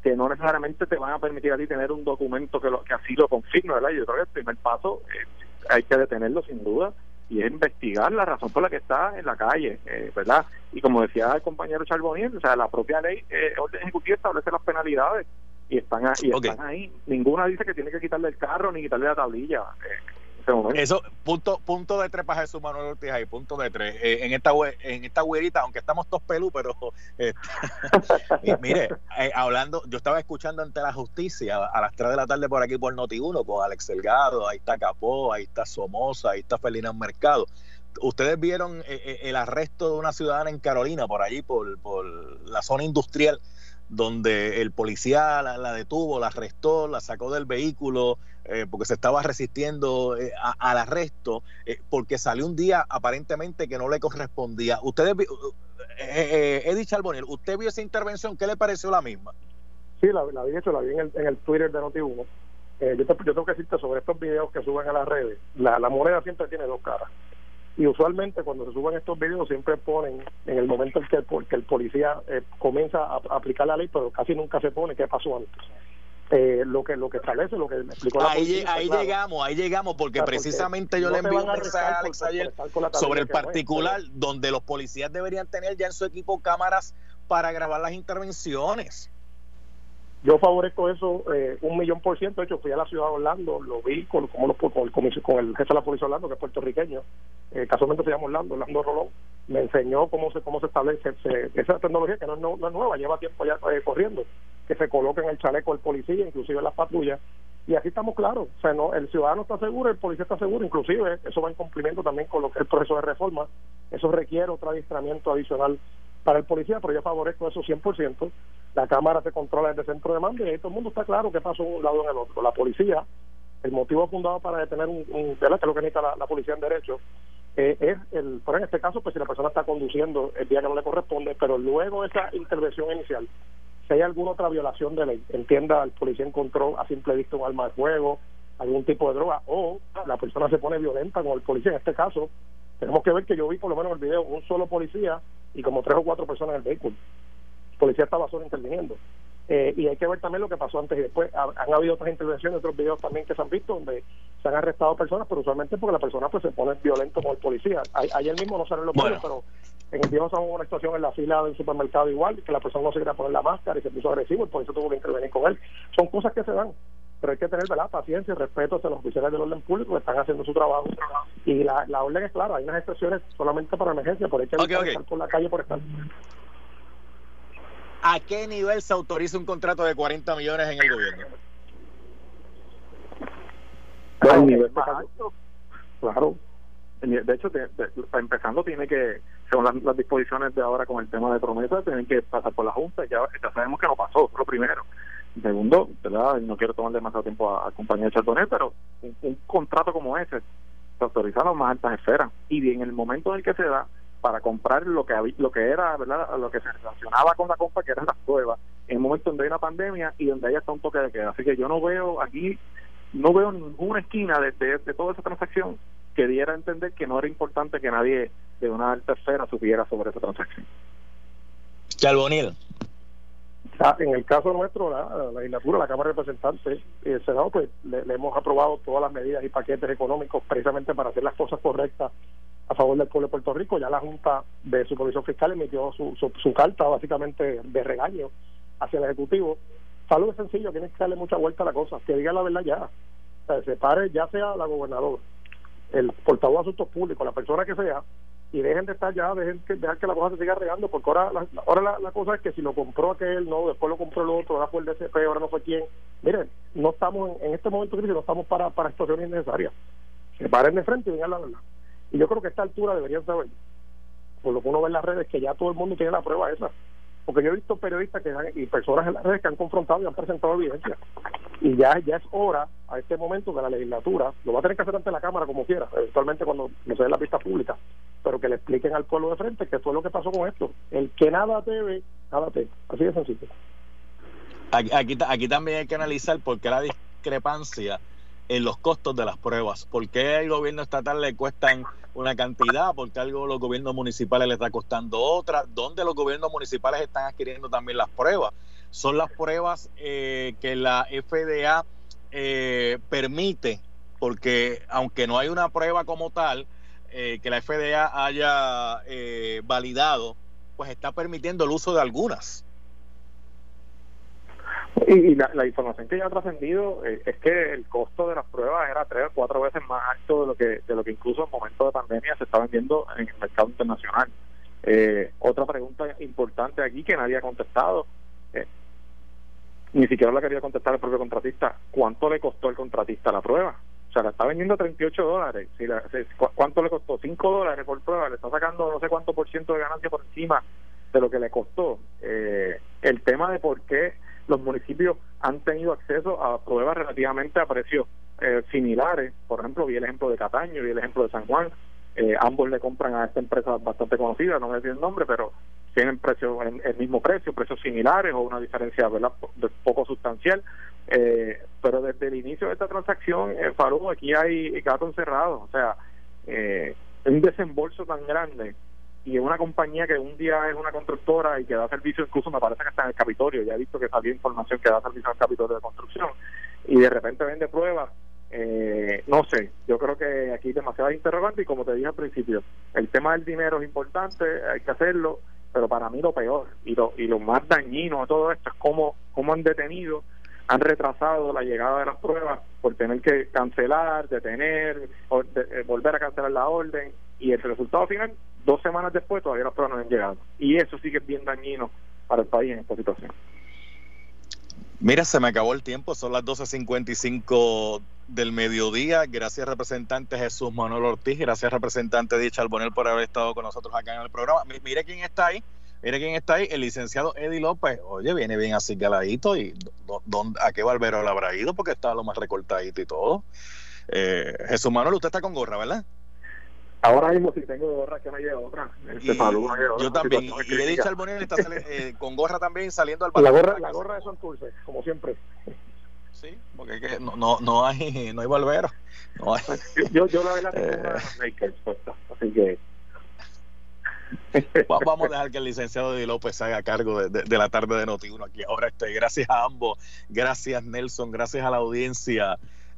que no necesariamente te van a permitir a ti tener un documento que, lo, que así lo confirme, ¿verdad? Yo creo que el primer paso eh, hay que detenerlo sin duda y es investigar la razón por la que está en la calle, eh, ¿verdad? Y como decía el compañero Charbonier, o sea, la propia ley, eh, orden ejecutiva establece las penalidades y están, ahí, y están ahí. Ninguna dice que tiene que quitarle el carro ni quitarle la tablilla. Eh, eso, punto, punto de tres para Jesús Manuel Ortiz ahí, punto de tres. Eh, en esta en esta güerita, aunque estamos todos pelú, pero eh, mire, eh, hablando, yo estaba escuchando ante la justicia a las 3 de la tarde por aquí por Noti1 con Alex Delgado, ahí está Capó, ahí está Somoza, ahí está Felina Mercado. Ustedes vieron el arresto de una ciudadana en Carolina, por allí, por, por la zona industrial donde el policía la, detuvo, la arrestó, la sacó del vehículo eh, porque se estaba resistiendo eh, al arresto, eh, porque salió un día aparentemente que no le correspondía. Ustedes, Eddie Charbonnier, ¿usted vio esa intervención? ¿Qué le pareció la misma? Sí, la, la vi hecho, la vi en el, en el Twitter de Noti1. yo, yo tengo que decirte sobre estos videos que suben a las redes. La, la moneda siempre tiene dos caras y usualmente cuando se suben estos videos siempre ponen en el momento en que el, que el policía eh, comienza a, aplicar la ley pero casi nunca se pone qué pasó antes. Eh, lo que lo que establece lo que me explicó la ahí, ahí llegamos ahí llegamos porque precisamente yo le envié un mensaje a Alex ayer sobre el particular donde los policías deberían tener ya en su equipo cámaras para grabar las intervenciones yo favorezco eso eh, un millón por ciento. De hecho, fui a la ciudad de Orlando, lo vi con, con, los, con, el, con el jefe de la policía de Orlando, que es puertorriqueño. Eh, casualmente se llama Orlando, Orlando Rolón. Me enseñó cómo se cómo se establece esa tecnología que no es, no, es, nueva, lleva tiempo ya eh, corriendo, que se coloque en el chaleco del policía, inclusive en las patrullas. Y aquí estamos claros. O sea, no, el ciudadano está seguro, el policía está seguro, inclusive eso va en cumplimiento también con lo que es el proceso de reforma Eso requiere otro adiestramiento adicional para el policía, pero yo favorezco eso 100%. La Cámara se controla desde el centro de mando y ahí todo el mundo está claro qué pasó un lado en el otro. La policía, el motivo fundado para detener un, un que es lo que necesita la, policía en derecho, eh, es el, por en este caso, pues si la persona está conduciendo el día que no le corresponde, pero luego esa intervención inicial, si hay alguna otra violación de ley, entienda, el policía encontró a simple vista un arma de fuego, algún tipo de droga, o la persona se pone violenta con el policía, en este caso, tenemos que ver que yo vi por lo menos en el video un solo policía y como tres o cuatro personas en el vehículo. Policía estaba solo interviniendo. Eh, y hay que ver también lo que pasó antes y después. han habido otras intervenciones, otros videos también que se han visto donde se han arrestado personas, pero usualmente porque la persona pues se pone violento con el policía. Ayer mismo no salen los bueno. pero en el viejo hubo una situación en la fila del supermercado igual, que la persona no se quería poner la máscara y se puso agresivo, y por eso tuvo que intervenir con él. Son cosas que se dan pero hay que tener ¿verdad? paciencia y respeto hacia los oficiales del orden público que están haciendo su trabajo. Y la, la orden es clara, hay unas excepciones solamente para emergencia, por hay que estar por la calle por estar. ¿A qué nivel se autoriza un contrato de 40 millones en el gobierno? Al nivel Claro. De hecho, empezando tiene que, según las, disposiciones de ahora con el tema de promesas, tienen que pasar por la Junta. Ya, ya sabemos que no pasó, lo primero. Segundo, ¿verdad? no quiero tomar demasiado tiempo a, compañía Chardonnay, pero un, contrato como ese se autoriza a las más altas esferas. Y en el momento en el que se da para comprar lo que lo que era, ¿verdad? Lo que se relacionaba con la compra, que eran las pruebas, en el momento donde hay una pandemia y donde hay hasta un toque de queda. Así que yo no veo aquí, no veo ninguna esquina de, de, toda esa transacción que diera a entender que no era importante que nadie de una alta esfera supiera sobre esa transacción. Charbonil. Ah, en el caso nuestro, la, legislatura, la Cámara de Representantes y el Senado, pues le, hemos aprobado todas las medidas y paquetes económicos precisamente para hacer las cosas correctas a favor del pueblo de Puerto Rico. Ya la Junta de Supervisión Fiscal emitió su, su, carta básicamente de regaño hacia el Ejecutivo. Salud es sencillo, tiene que darle mucha vuelta a la cosa, que diga la verdad ya. O se pare ya sea la gobernadora, el portavoz de asuntos públicos, la persona que sea, y dejen de estar ya, dejen que, dejar que la cosa se siga regando, porque ahora, la, ahora la, cosa es que si lo compró aquel, no, después lo compró el otro, ahora fue el DCP, ahora no fue quién. Miren, no estamos en, este momento crisis, no estamos para, para situaciones innecesarias. Se paren de frente y digan la verdad. Y yo creo que a esta altura deberían saber, por lo que uno ve en las redes, que ya todo el mundo tiene la prueba esa. Porque yo he visto periodistas que y personas en las redes que han confrontado y han presentado evidencia. Y ya, ya es hora, a este momento, que la legislatura, lo va a tener que hacer ante la Cámara como quiera, eventualmente cuando no se dé la pista pública, pero que le expliquen al pueblo de frente qué fue lo que pasó con esto. El que nada debe, nada te Así de sencillo. Aquí, aquí, aquí también hay que analizar por qué la discrepancia en los costos de las pruebas. ¿Por qué al gobierno estatal le cuestan una cantidad? ¿Por qué algo los gobiernos municipales le está costando otra? ¿Dónde los gobiernos municipales están adquiriendo también las pruebas? Son las pruebas eh, que la FDA eh, permite, porque aunque no hay una prueba como tal, eh, que la FDA haya validado, pues está permitiendo el uso de algunas. Y, la, información que ya ha trascendido eh, es que el costo de las pruebas era tres o cuatro veces más alto de lo que de lo que incluso en momento de pandemia se está vendiendo en el mercado internacional. Eh, otra pregunta importante aquí que nadie ha contestado, eh, ni siquiera la quería contestar el propio contratista, ¿cuánto le costó el contratista la prueba? O sea, la está vendiendo a 38 dólares. Si ¿Cuánto le costó? 5 dólares por prueba. Le está sacando no sé cuánto por ciento de ganancia por encima de lo que le costó. el tema de por qué los municipios han tenido acceso a pruebas relativamente a precios eh, similares. Por ejemplo, vi el ejemplo de Cataño, vi el ejemplo de San Juan. Eh, ambos le compran a esta empresa bastante conocida, no voy a decir el nombre, pero tienen precios el, mismo precio, precios similares o una diferencia ¿verdad? poco sustancial. Eh, pero desde el inicio de esta transacción, eh, aquí hay gato encerrado. O sea, eh, un desembolso tan grande y una compañía que un día es una constructora y que da servicio, incluso me parece que está en el Capitolio, ya he visto que salió información que da servicio al Capitolio de construcción, y de repente vende pruebas, eh, no sé, yo creo que aquí hay demasiadas interrogantes y como te dije al principio, el tema del dinero es importante, hay que hacerlo, pero para mí lo peor y lo, y lo más dañino de todo esto es cómo, cómo han detenido, han retrasado la llegada de las pruebas por tener que cancelar, detener, eh, volver a cancelar la orden y el resultado final dos semanas después todavía las pruebas no han llegado. Y eso sí que bien dañino para el país en esta situación. Mira, se me acabó el tiempo, son las 12.55 del mediodía. Gracias, representante Jesús Manuel Ortiz. Gracias, representante Dicha Albonel, por haber estado con nosotros acá en el programa. Mire quién está ahí. Mire quién está ahí, el licenciado Eddie López. Oye, viene bien así galadito. ¿Y a qué barbero le habrá ido? Porque está lo más recortadito y todo. Eh, Jesús Manuel, usted está con gorra, ¿verdad? Ahora mismo sí tengo gorra que me lleva otra. Este yo también. Y, Eddie Charbonnier está eh, con gorra también saliendo al La gorra, la gorra de Santurce, como siempre. Sí, porque que no, no, no hay no hay barbero. No hay. Yo, yo la verdad tengo eh, Lakers así que Vamos a dejar que el licenciado Eddie López haga cargo de, de, la tarde de Noti1 aquí. Ahora estoy. Gracias a ambos. Gracias, Nelson. Gracias a la audiencia.